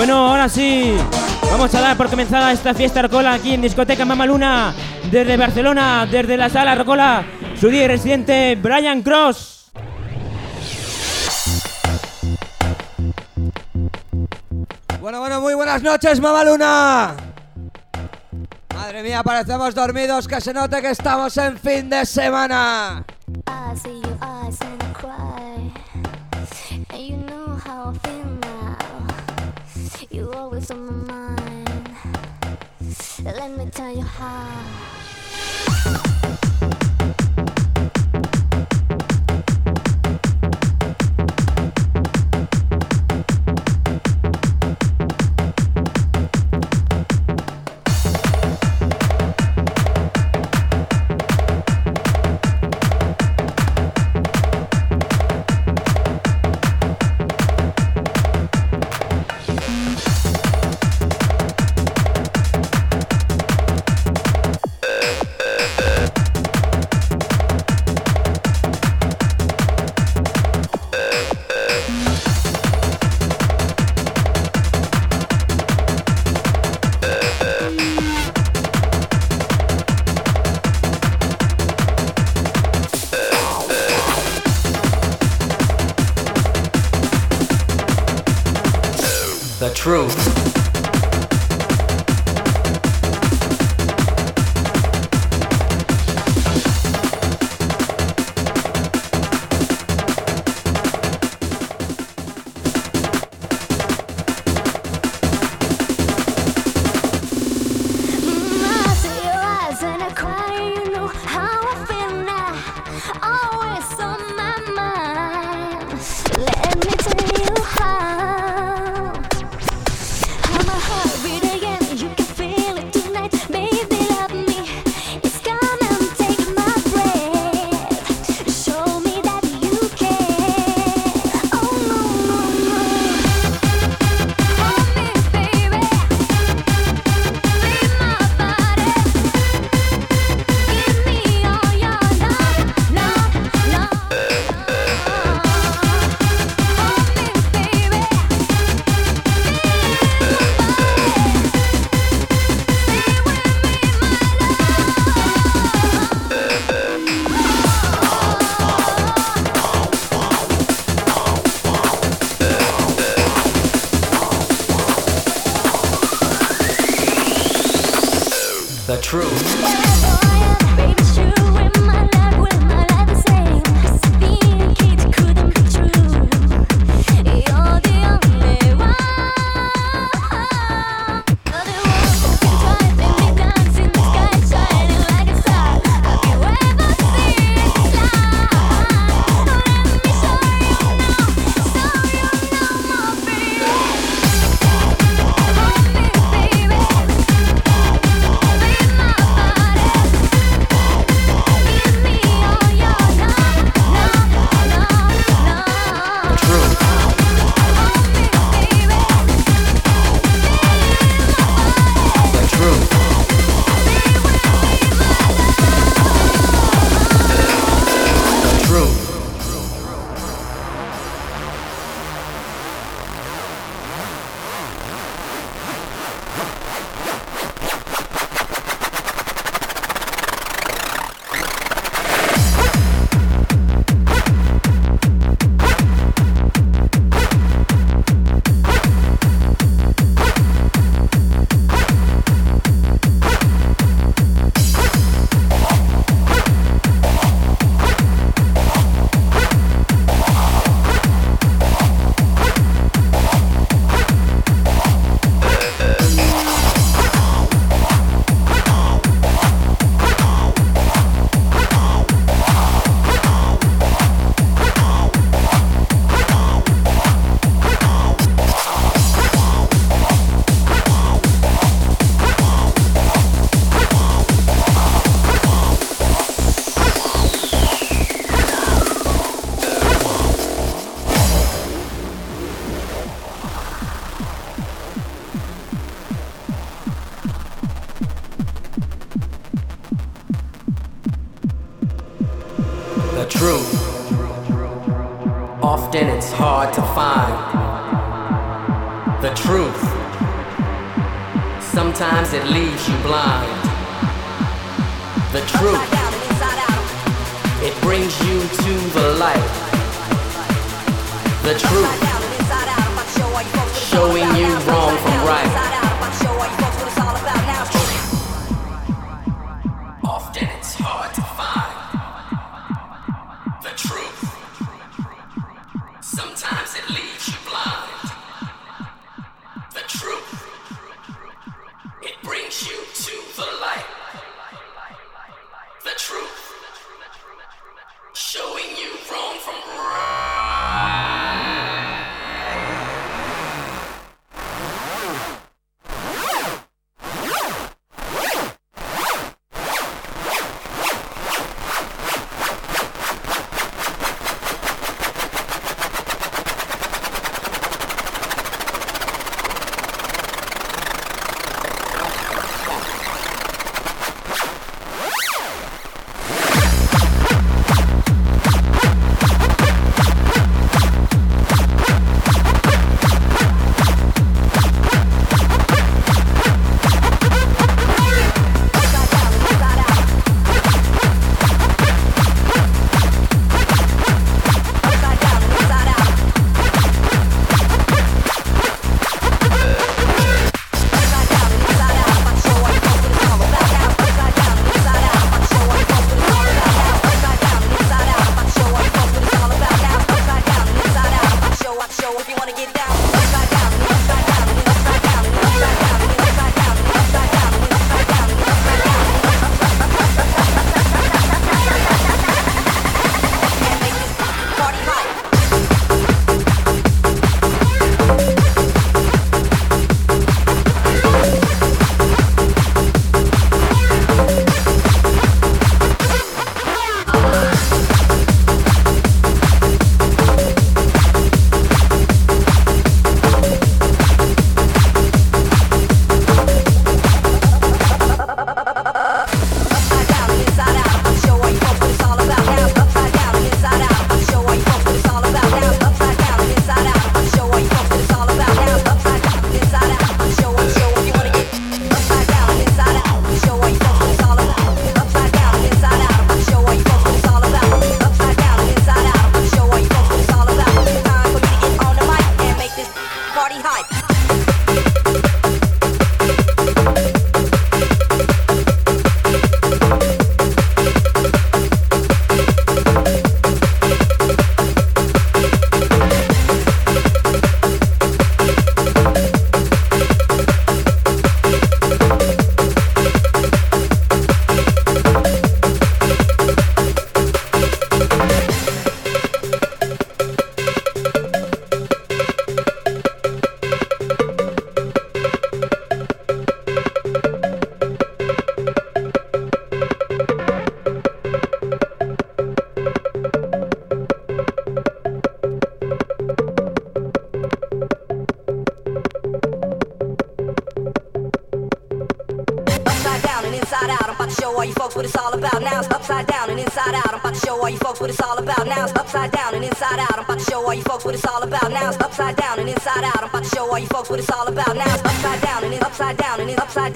Bueno, ahora sí, vamos a dar por comenzada esta fiesta Arcola aquí en Discoteca Mamaluna, desde Barcelona, desde la sala Arcola, su día residente Brian Cross. Bueno, bueno, muy buenas noches, Mamaluna. Madre mía, parecemos dormidos, que se note que estamos en fin de semana. I see your eyes and cry. And you know how I feel. You always on my mind. Let me tell you how. often it's hard to find the truth. Sometimes it leaves you blind. The truth, it brings you to the light. The truth, showing you wrong from right.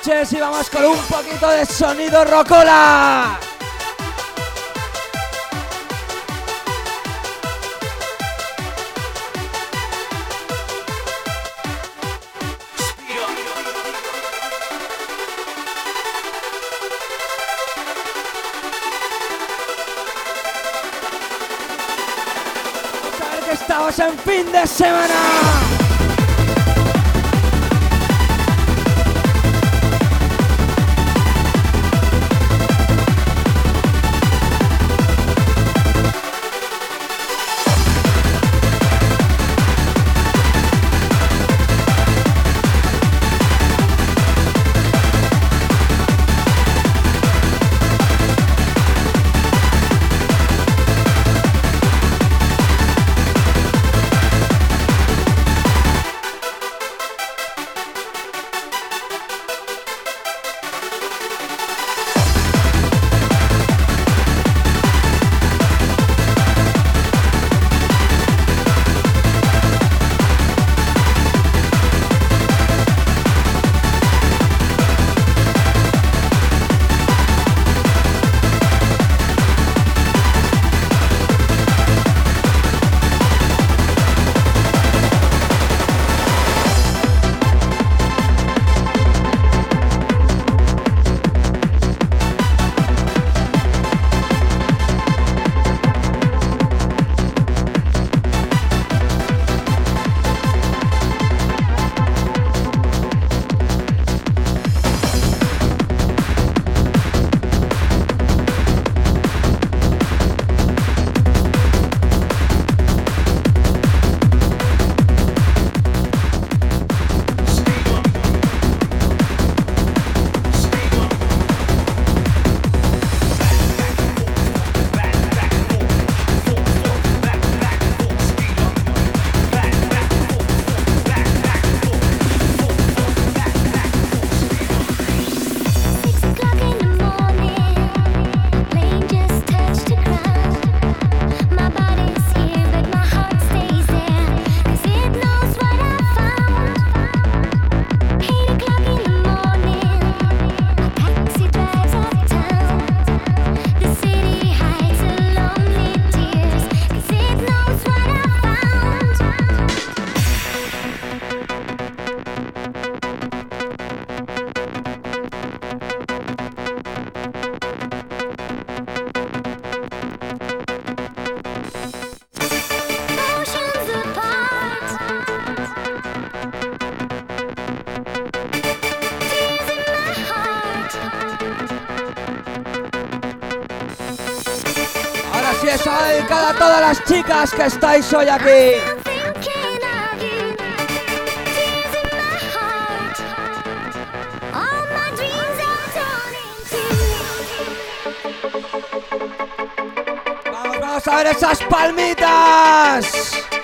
noches y vamos con un poquito de sonido rocola. Estamos en fin de semana. chicas que estáis hoy aquí. Vamos, vamos a ver esas palmitas.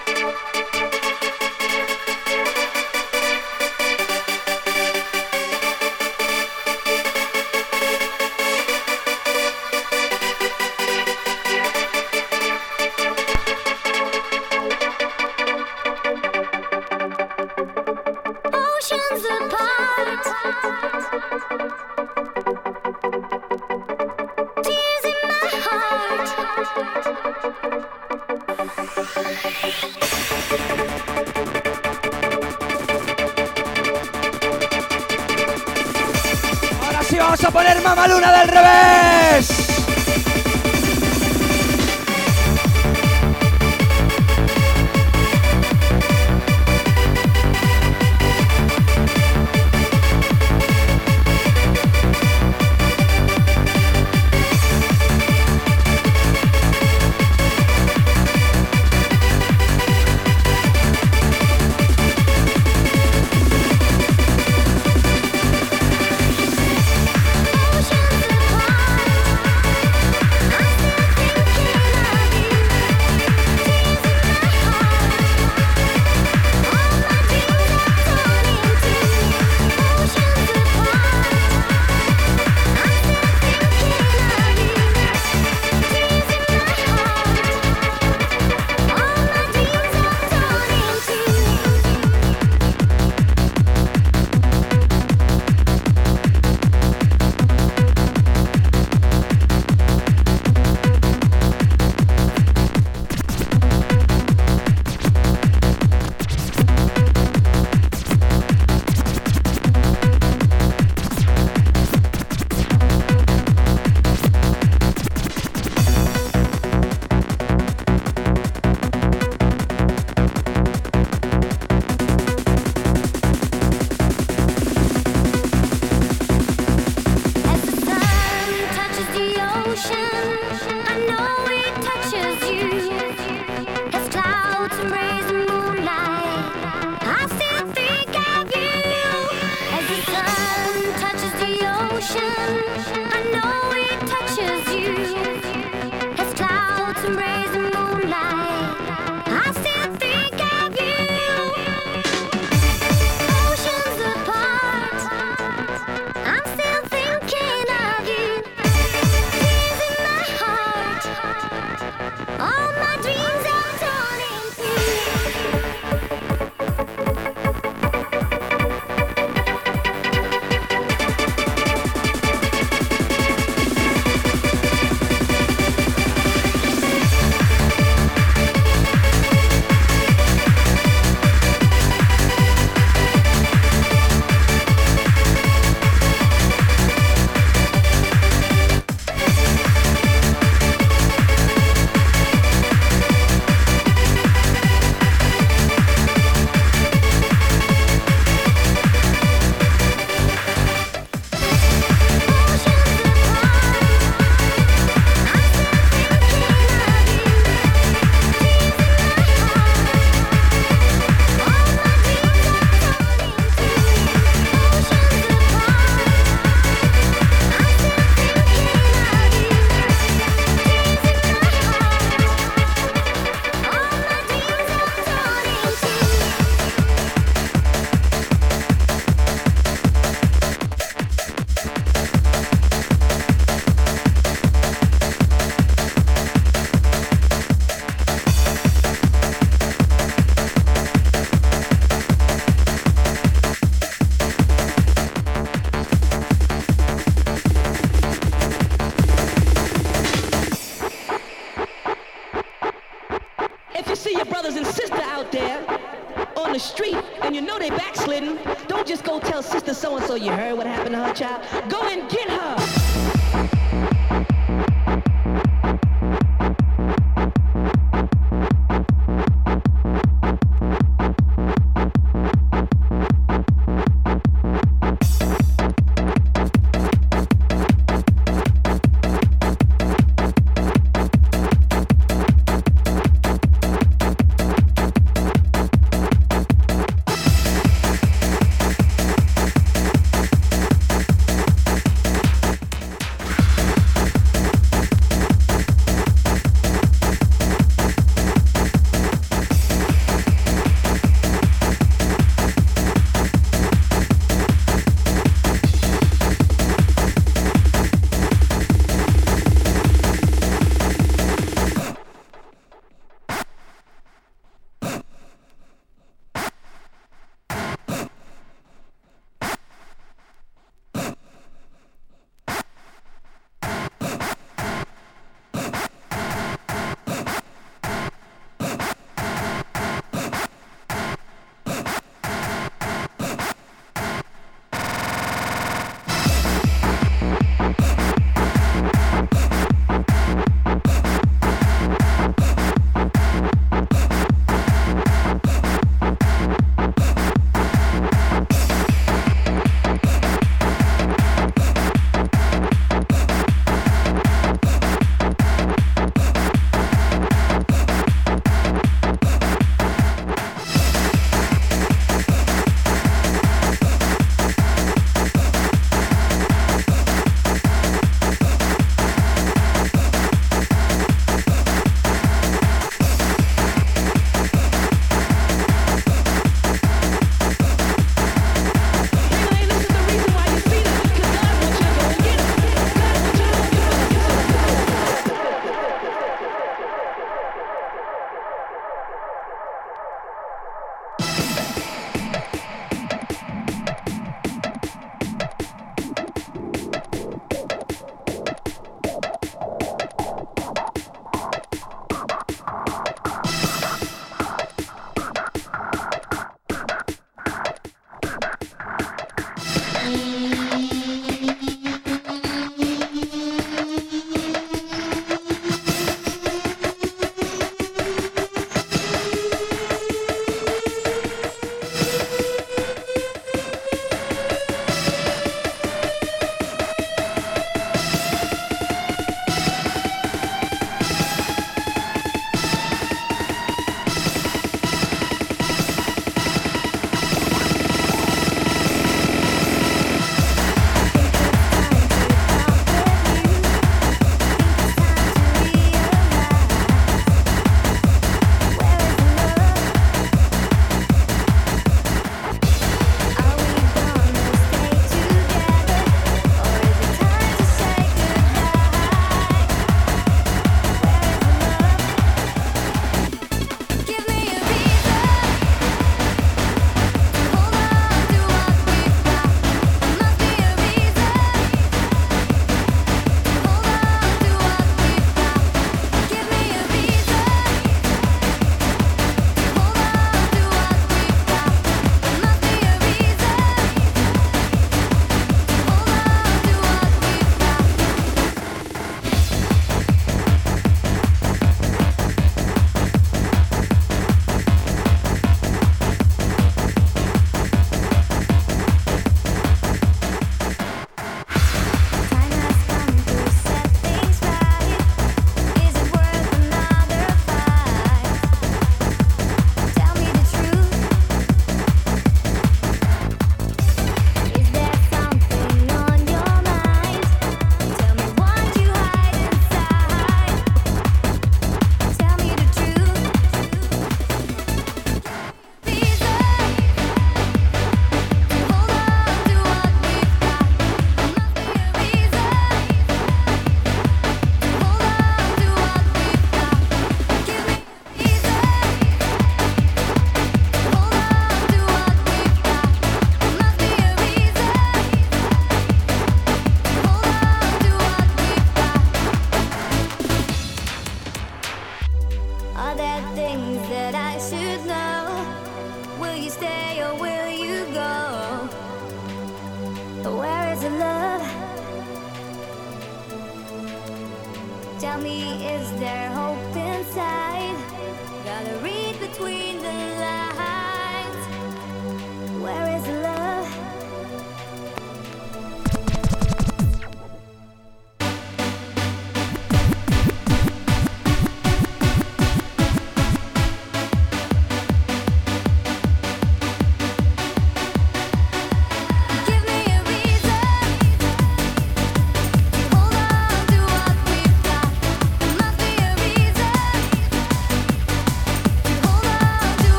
You heard what happened to her child. Go and get her.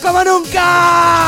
Como nunca.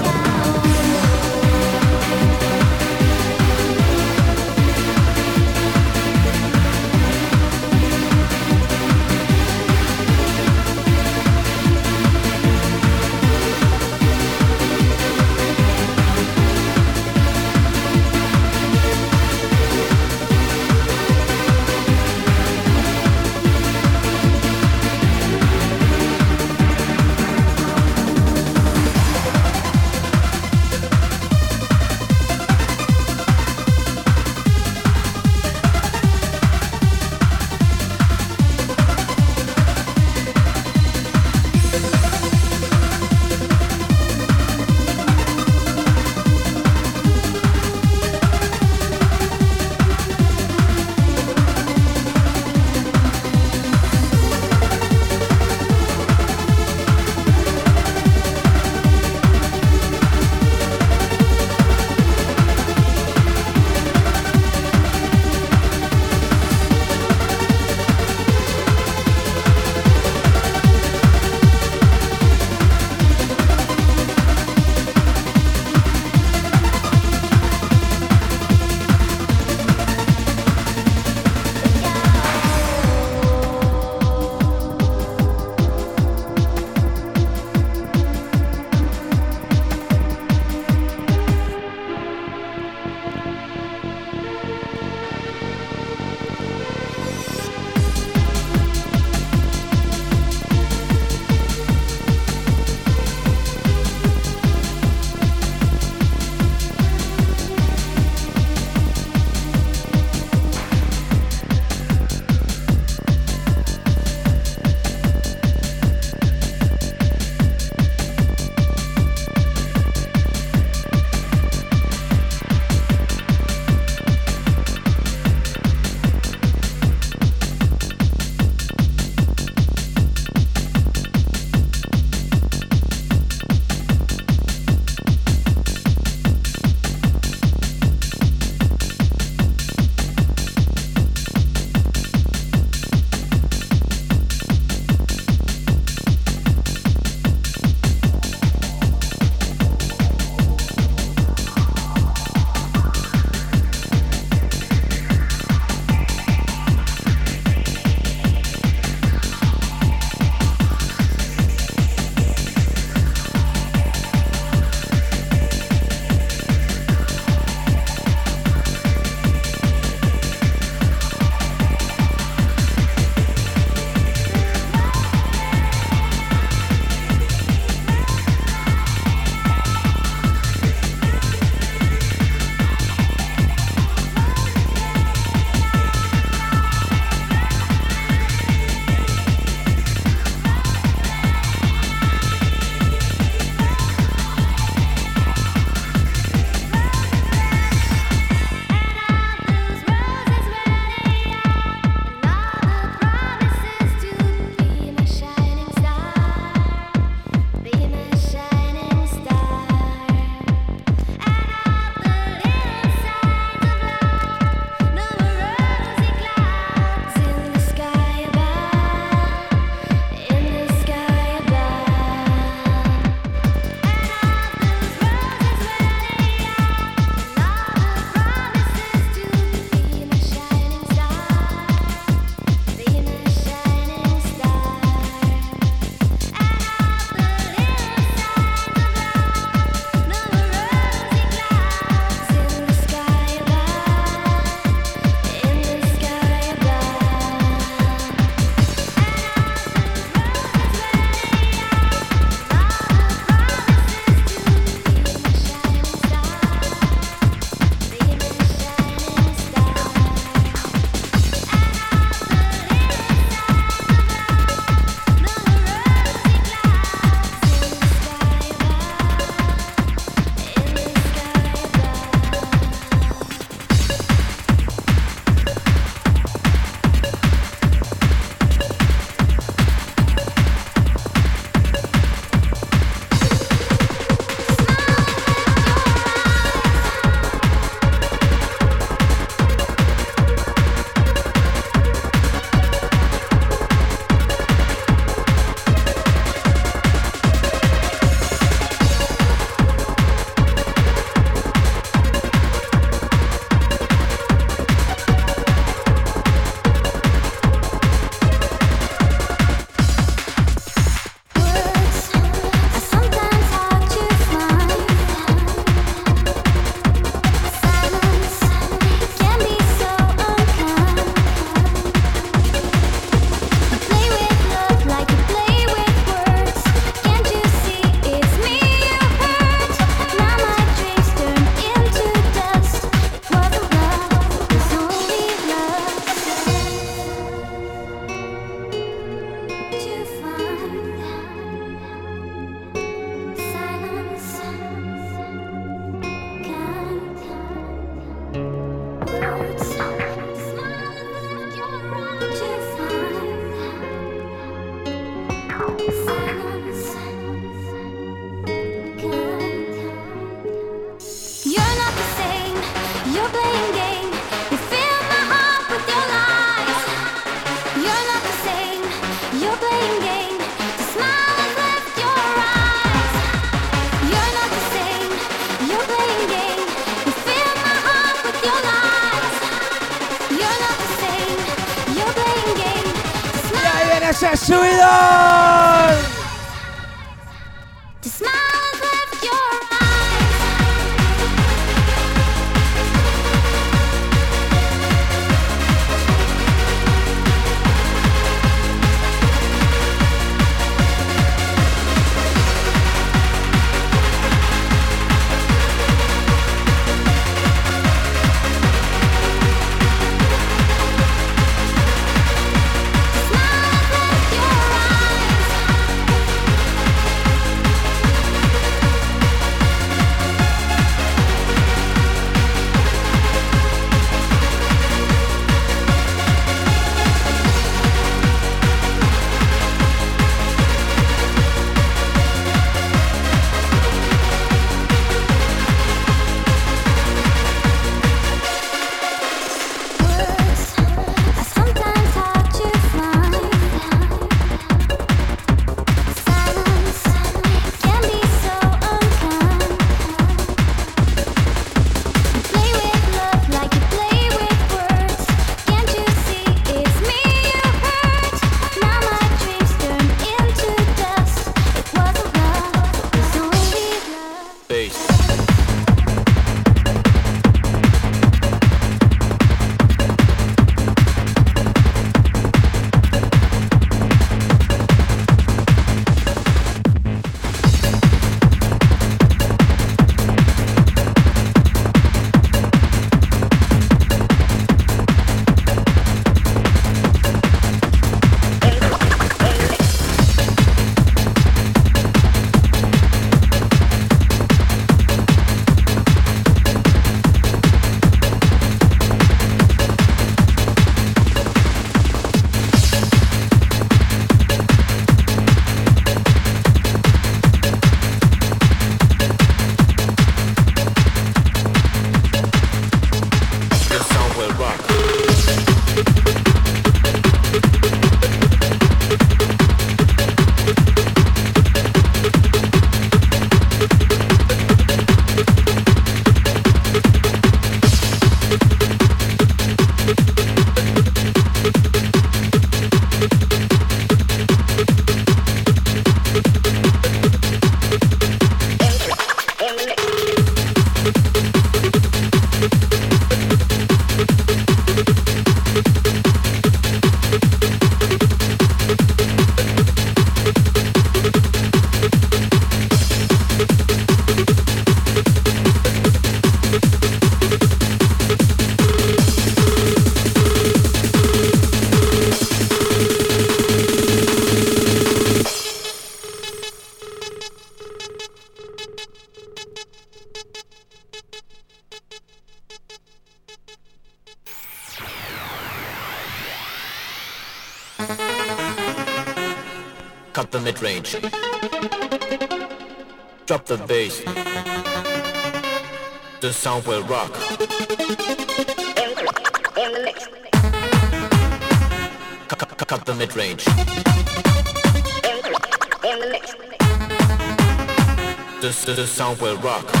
Sound will rock.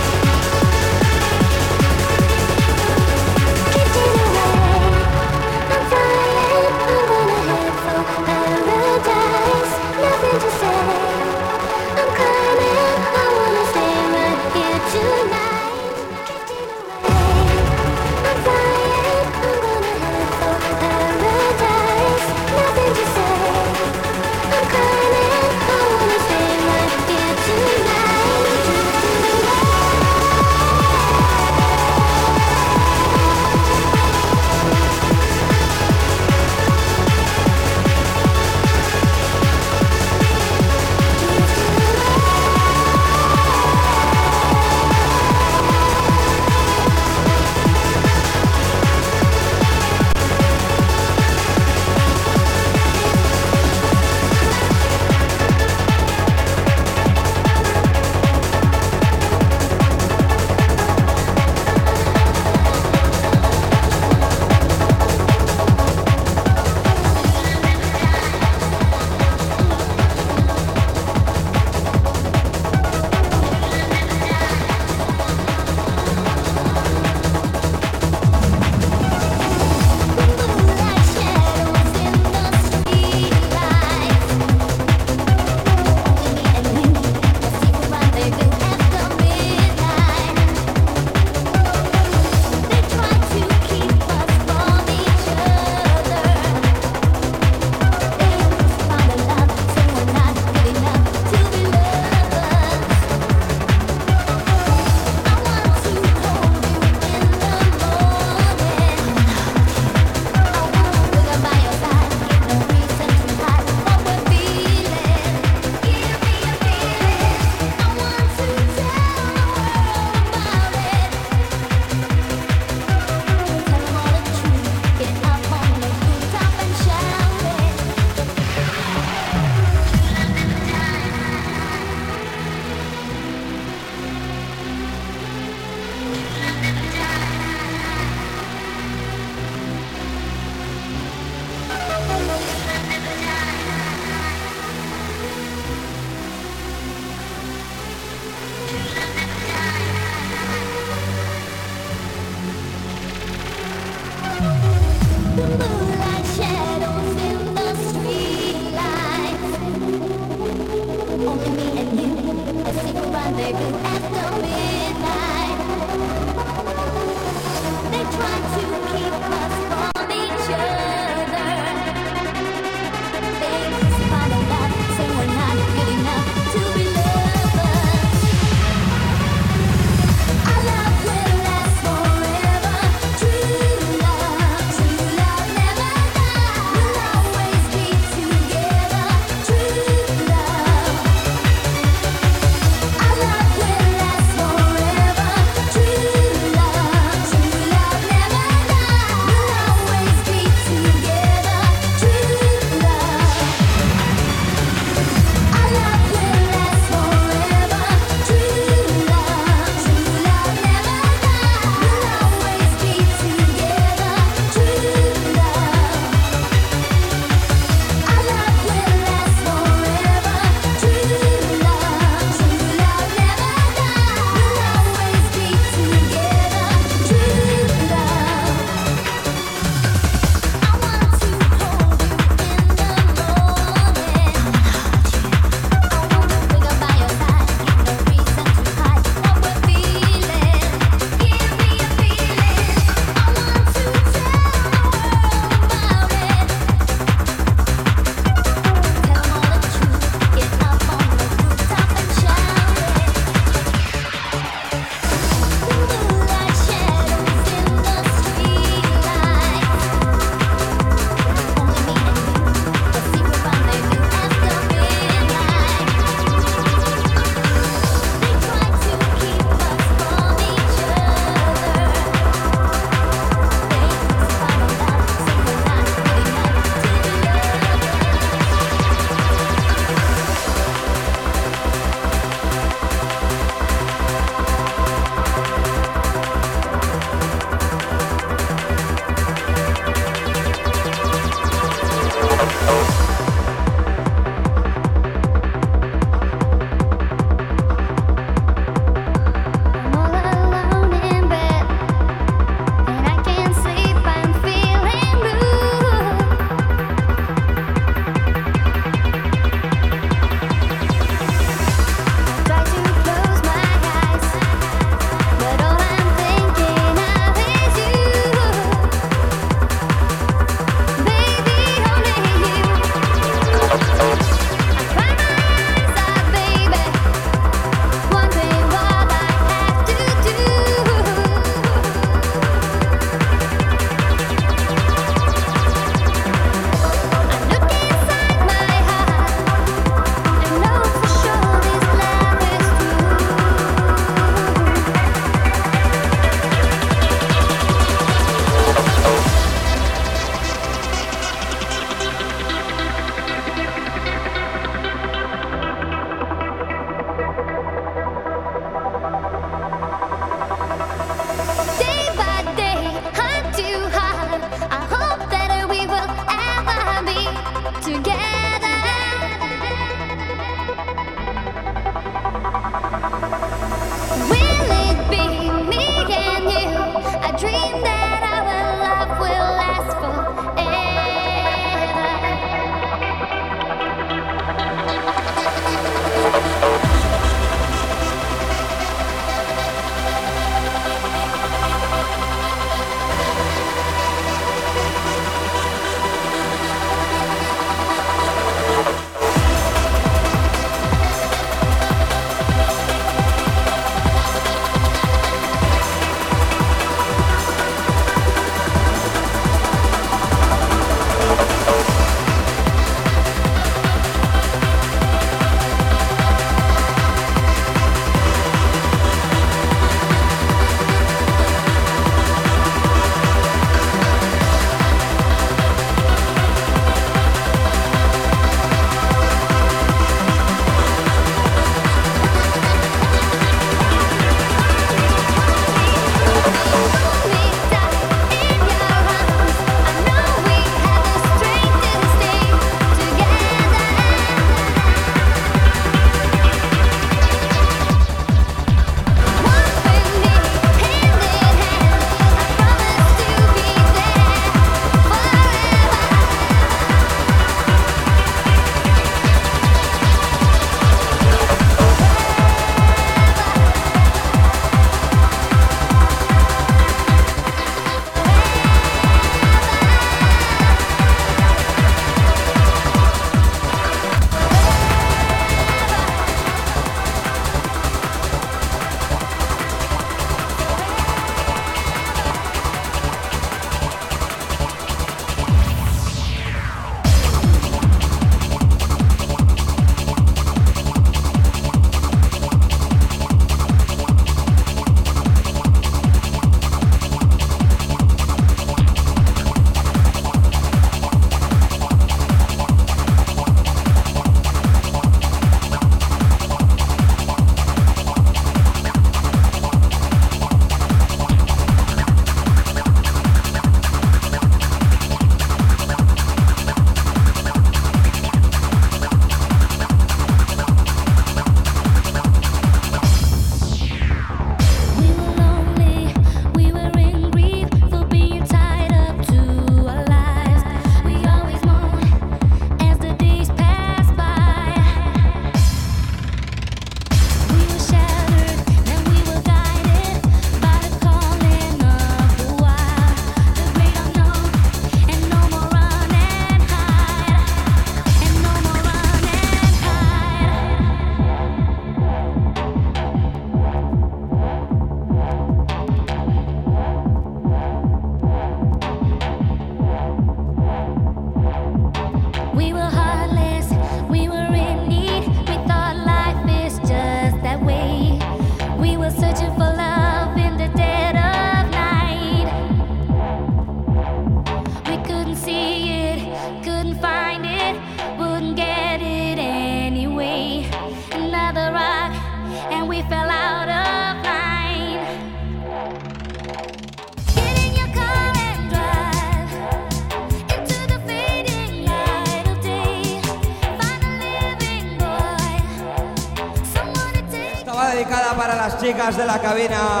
De la cabina.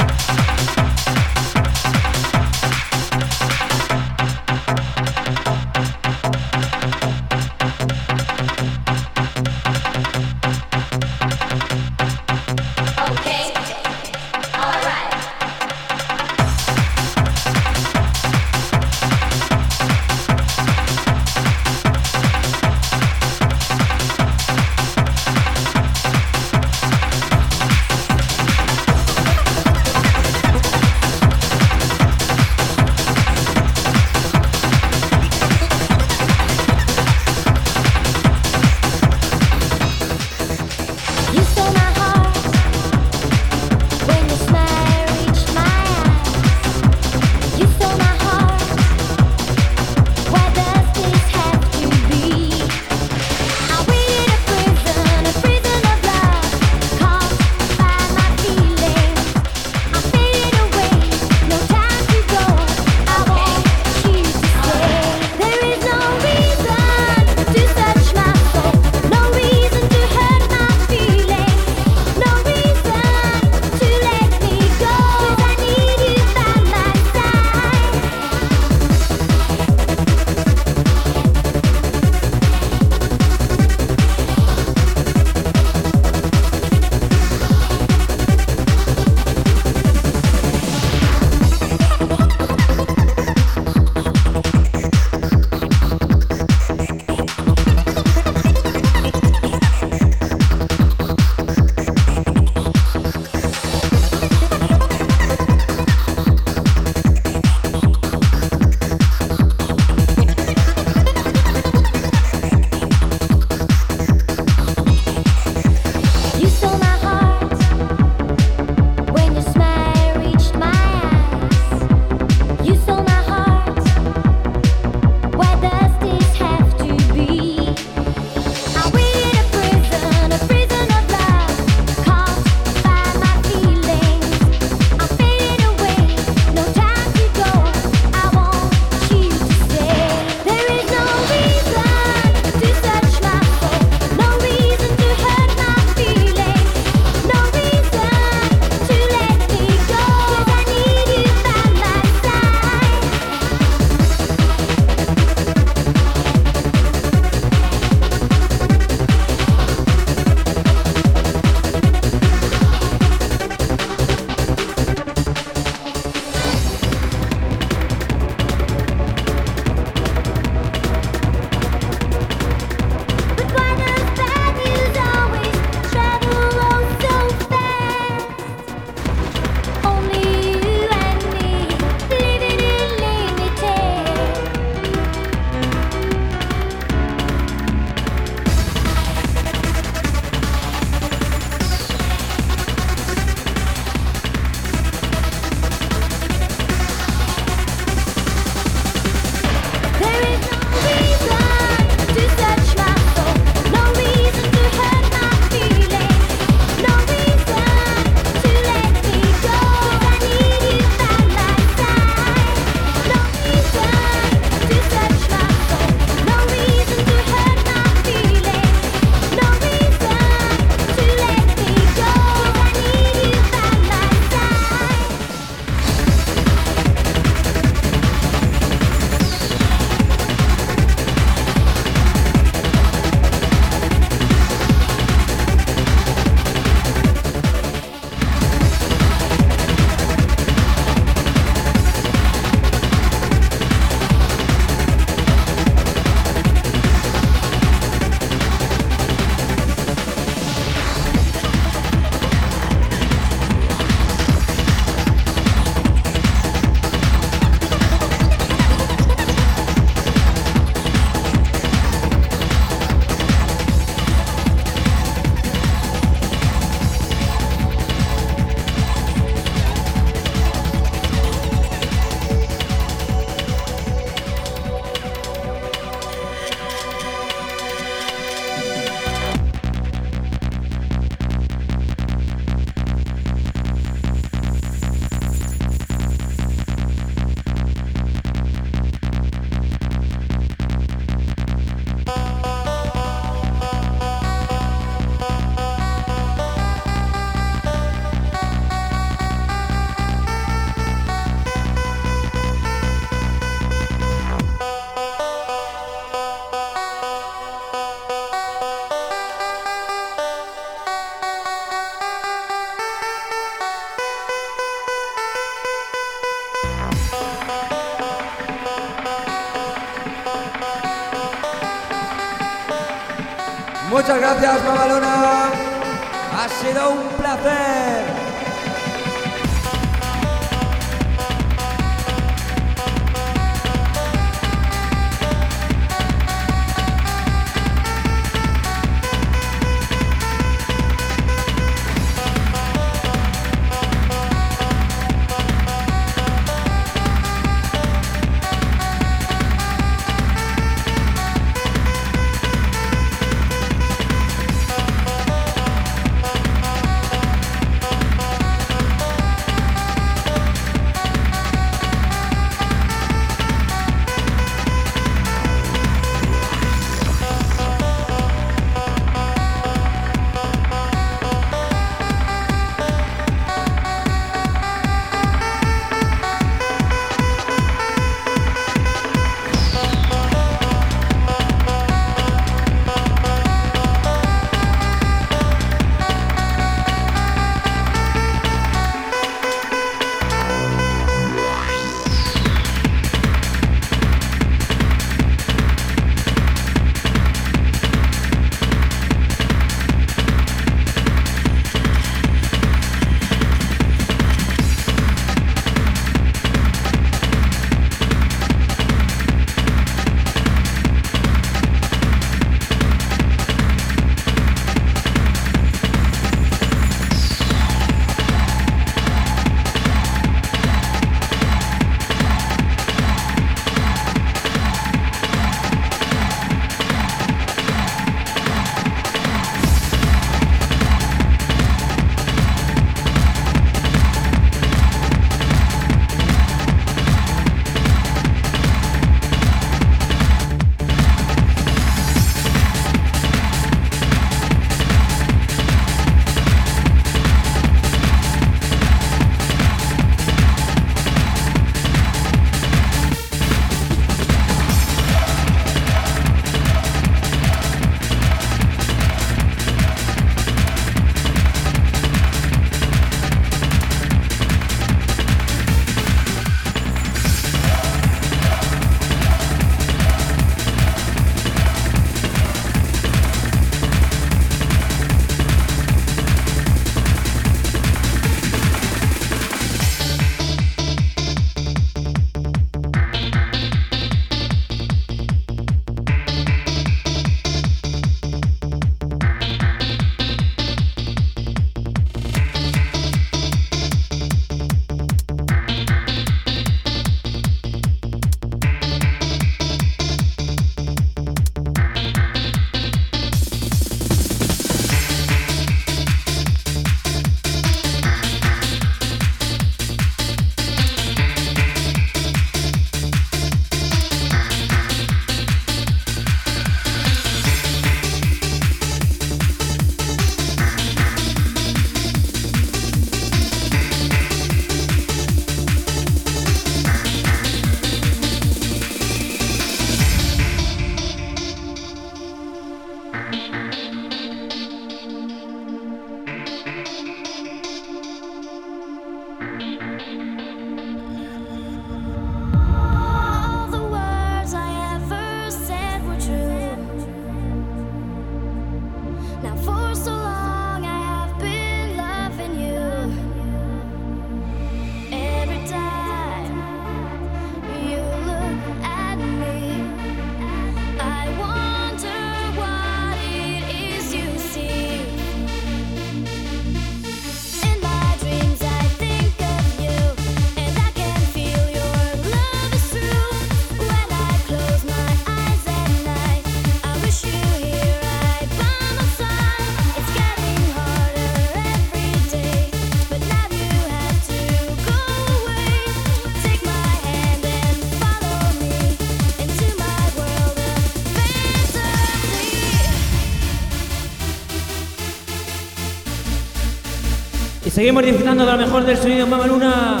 Seguimos disfrutando de lo mejor del sonido Mama Luna.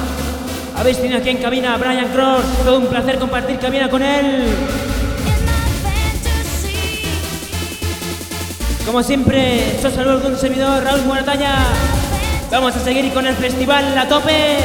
Habéis tenido aquí en cabina a Brian Cross. Todo un placer compartir cabina con él. Como siempre, soy saludo de un servidor, Raúl Muertaña. Vamos a seguir con el festival a tope.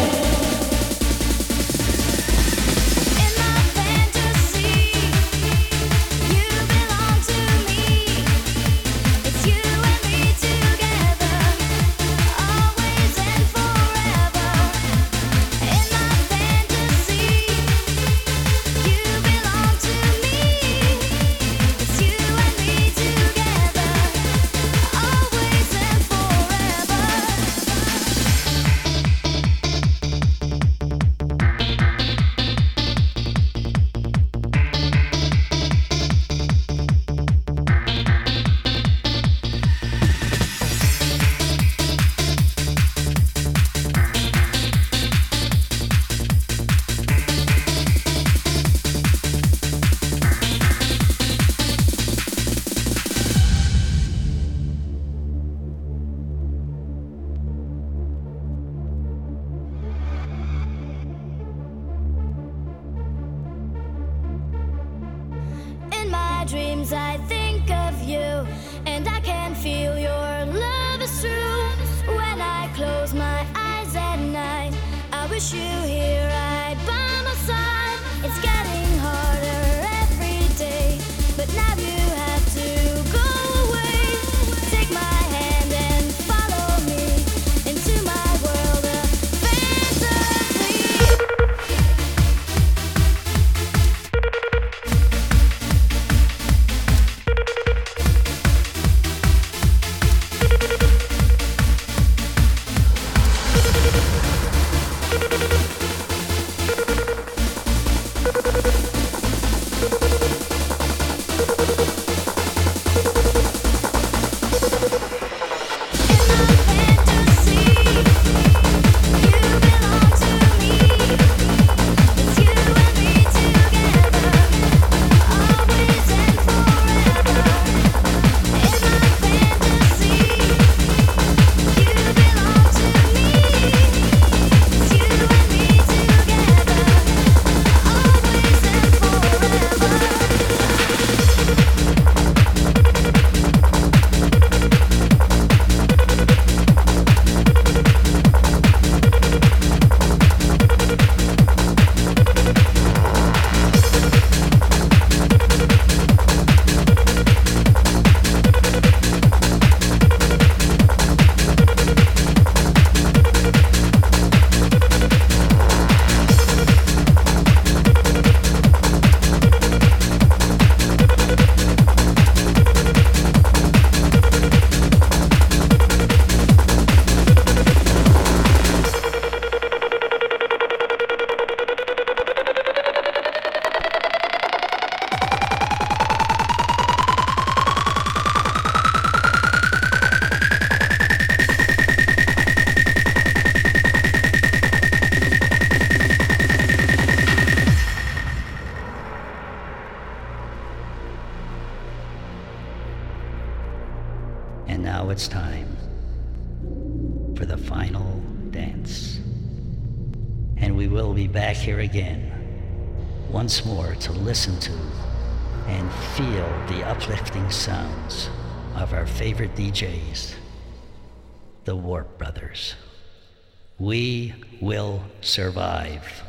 listen to and feel the uplifting sounds of our favorite DJs, the Warp Brothers. We will survive.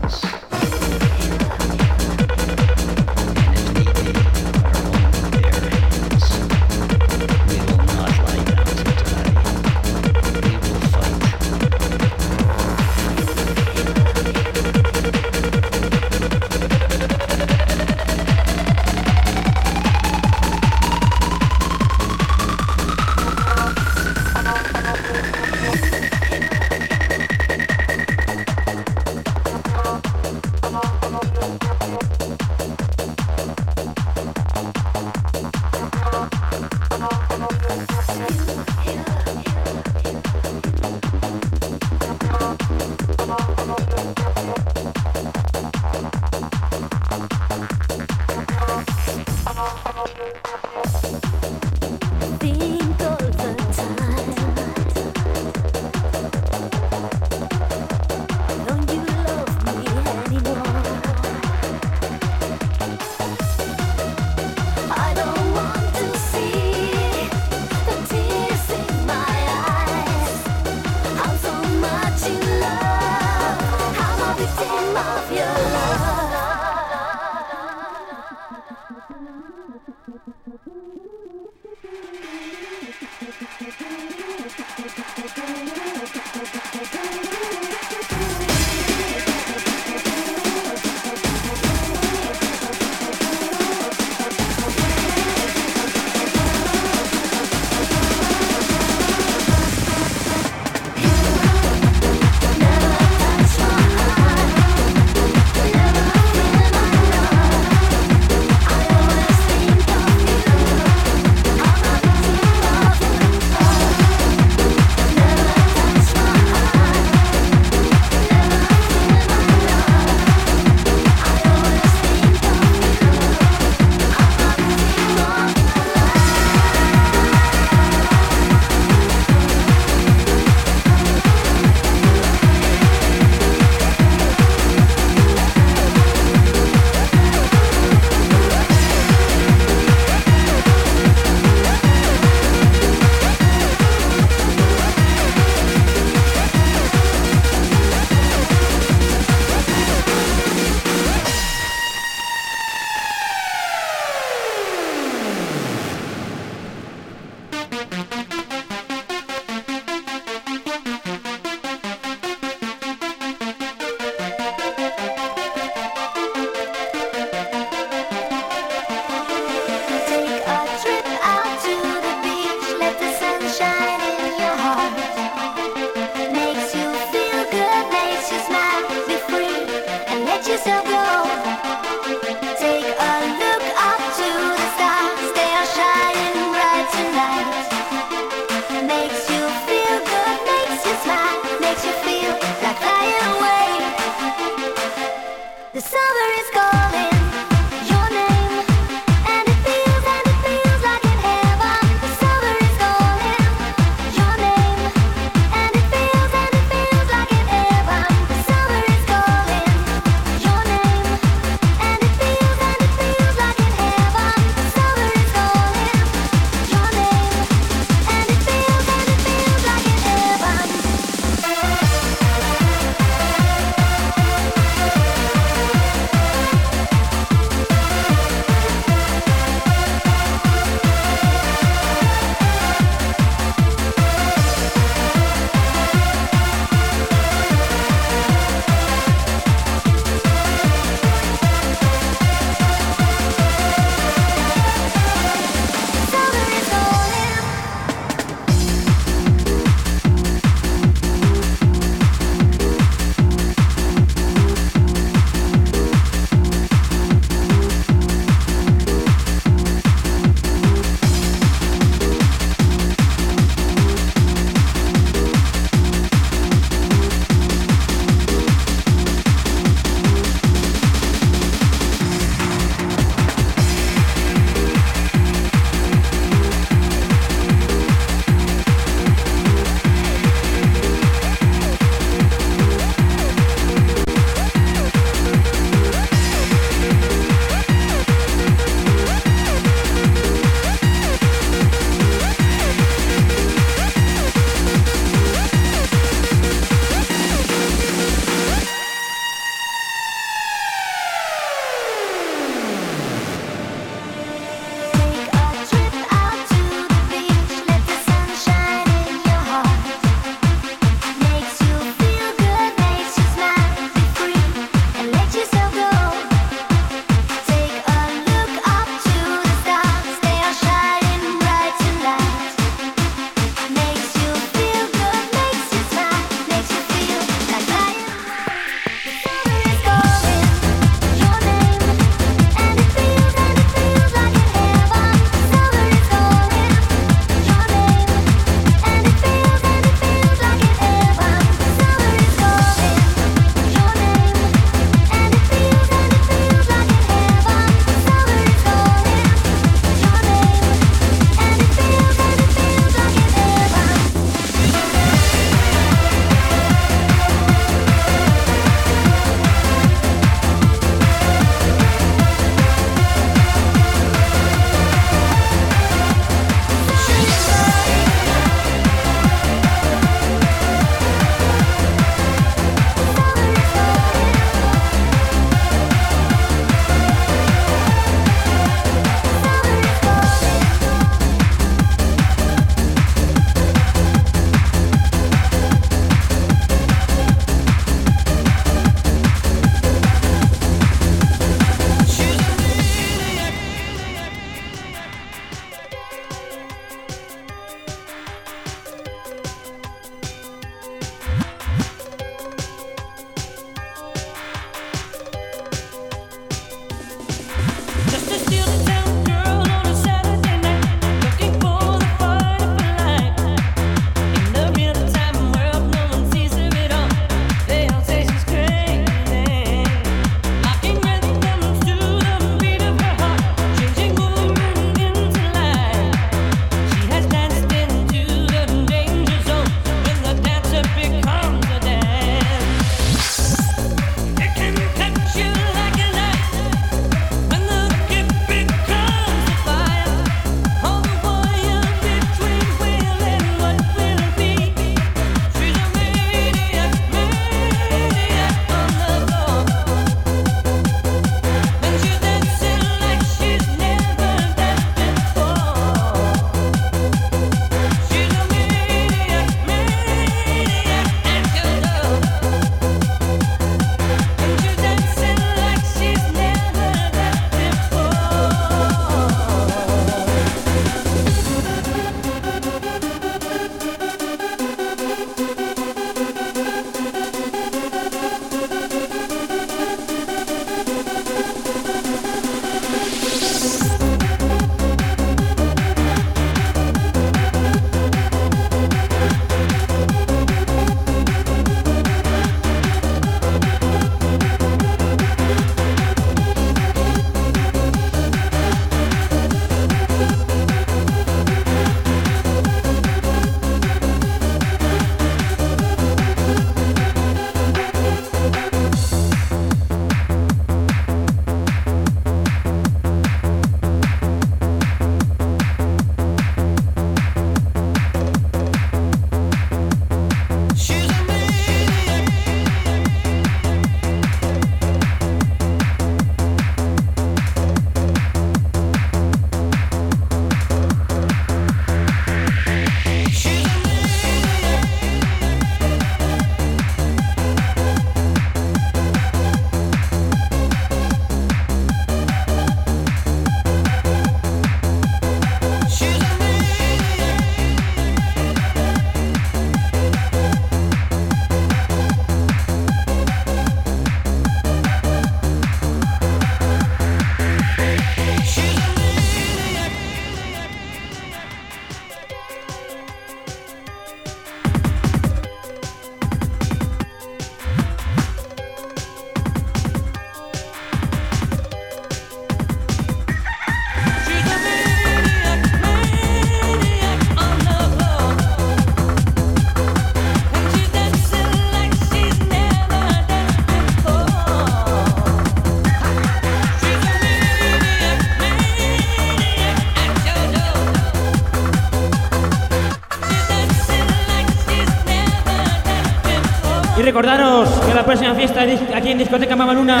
Recordaros que la próxima fiesta aquí en Discoteca Mamaluna,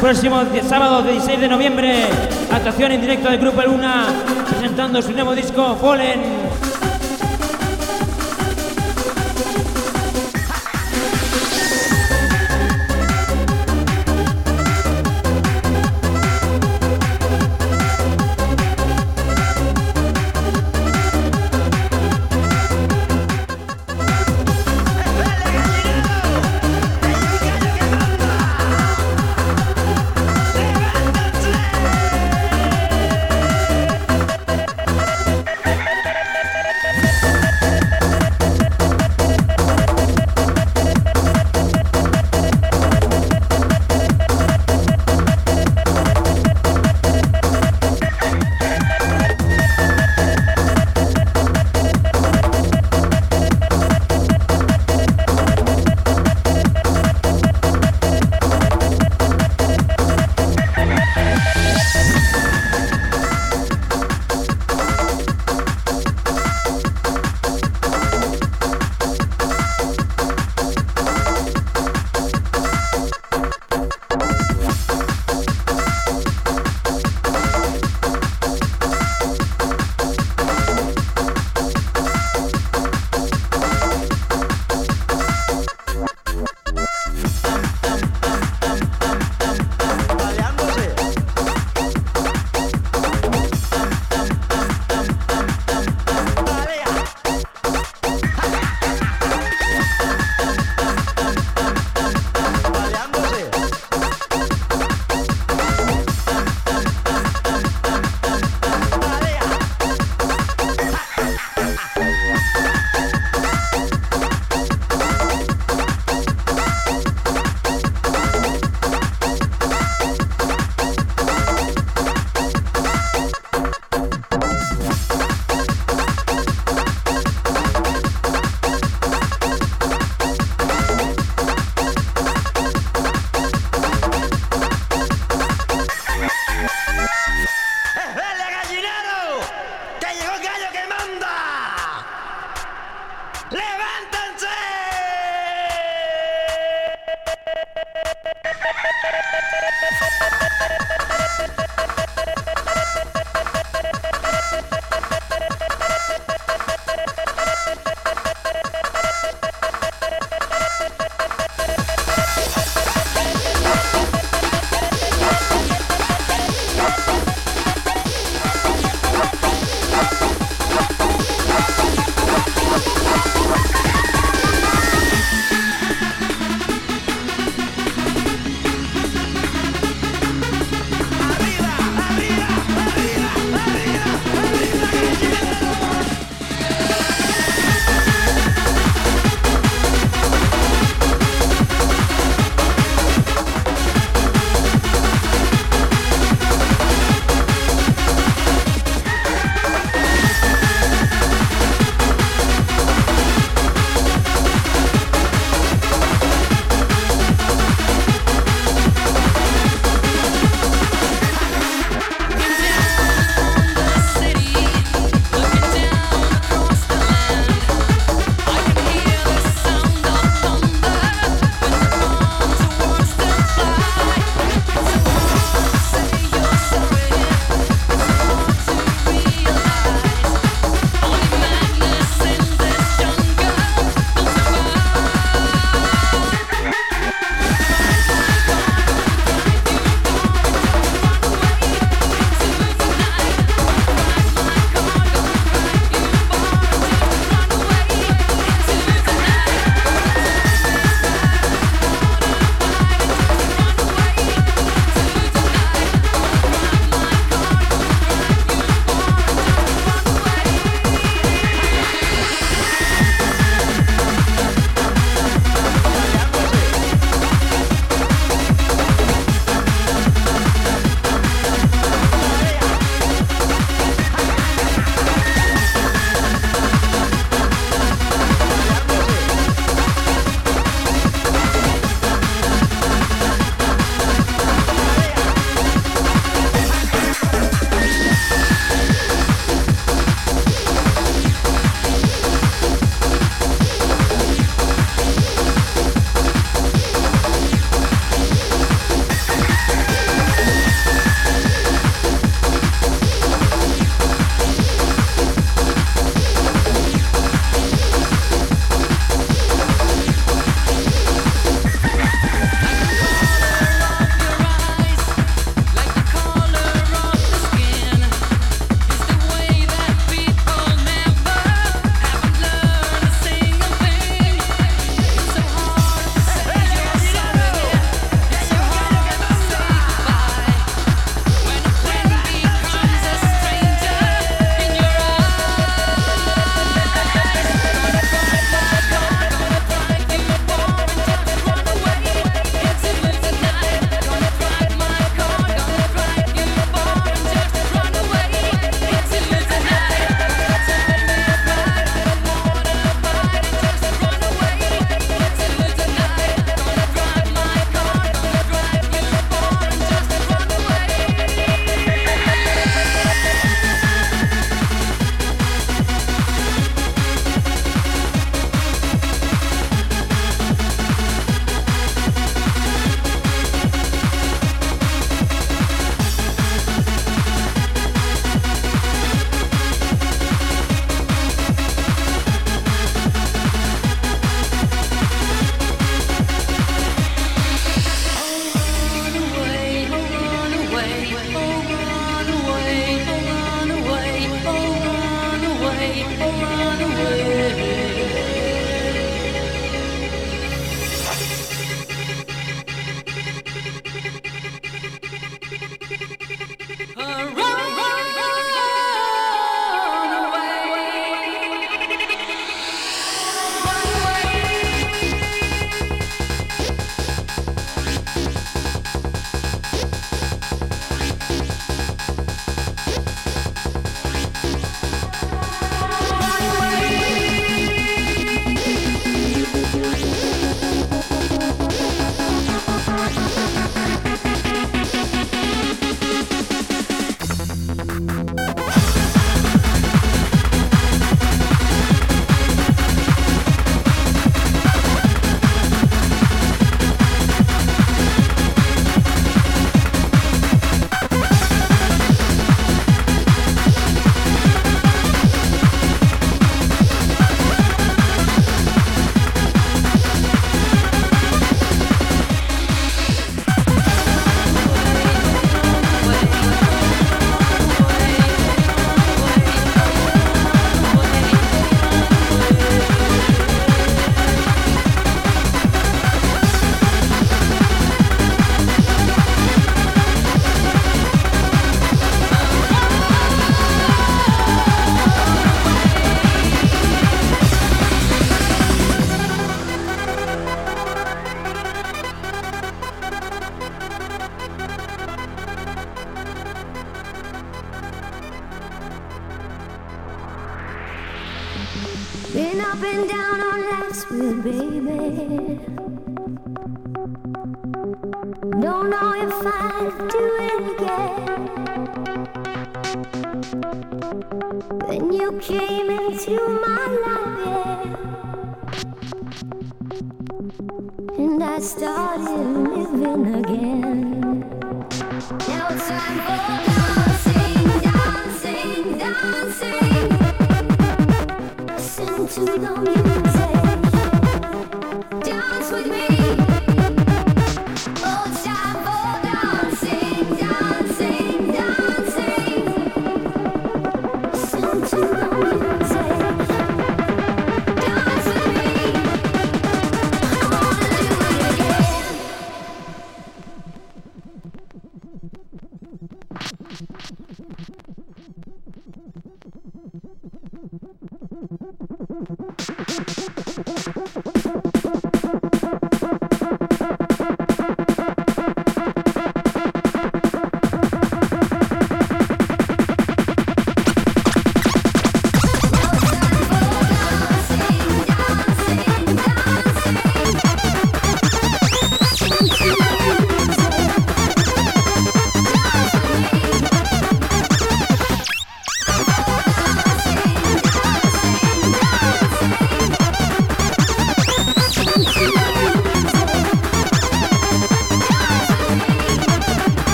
próximo di- sábado 16 de noviembre, actuación en directo del Grupo Luna, presentando su nuevo disco Fallen.